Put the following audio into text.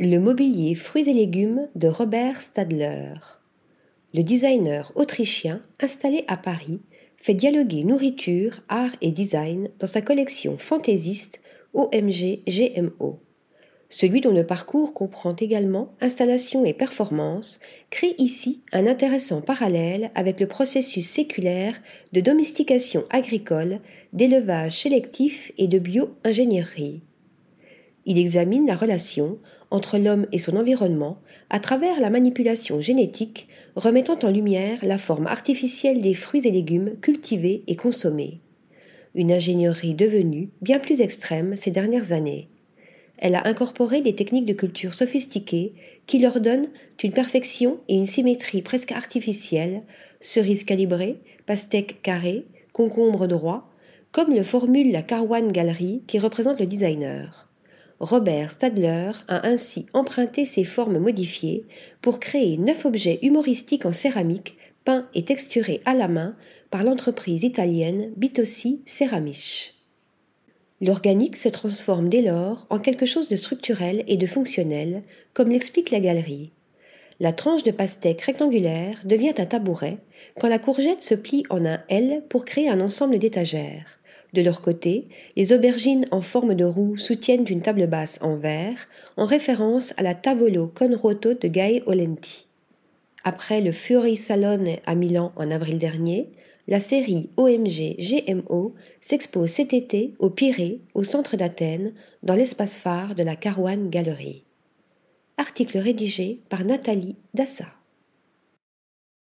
Le mobilier fruits et légumes de Robert Stadler. Le designer autrichien installé à Paris fait dialoguer nourriture, art et design dans sa collection fantaisiste OMG GMO. Celui dont le parcours comprend également installation et performance crée ici un intéressant parallèle avec le processus séculaire de domestication agricole, d'élevage sélectif et de bio-ingénierie. Il examine la relation entre l'homme et son environnement à travers la manipulation génétique remettant en lumière la forme artificielle des fruits et légumes cultivés et consommés. Une ingénierie devenue bien plus extrême ces dernières années. Elle a incorporé des techniques de culture sophistiquées qui leur donnent une perfection et une symétrie presque artificielle, cerises calibrées, pastèques carrées, concombres droits, comme le formule la Carwan Gallery qui représente le designer. Robert Stadler a ainsi emprunté ces formes modifiées pour créer neuf objets humoristiques en céramique peints et texturés à la main par l'entreprise italienne Bitossi Ceramiche. L'organique se transforme dès lors en quelque chose de structurel et de fonctionnel, comme l'explique la galerie. La tranche de pastèque rectangulaire devient un tabouret quand la courgette se plie en un L pour créer un ensemble d'étagères. De leur côté, les aubergines en forme de roue soutiennent une table basse en verre, en référence à la Tavolo con roto de Gai Olenti. Après le Fury Salone à Milan en avril dernier, la série OMG GMO s'expose cet été au Pirée, au centre d'Athènes, dans l'espace phare de la Carwan Gallery. Article rédigé par Nathalie Dassa.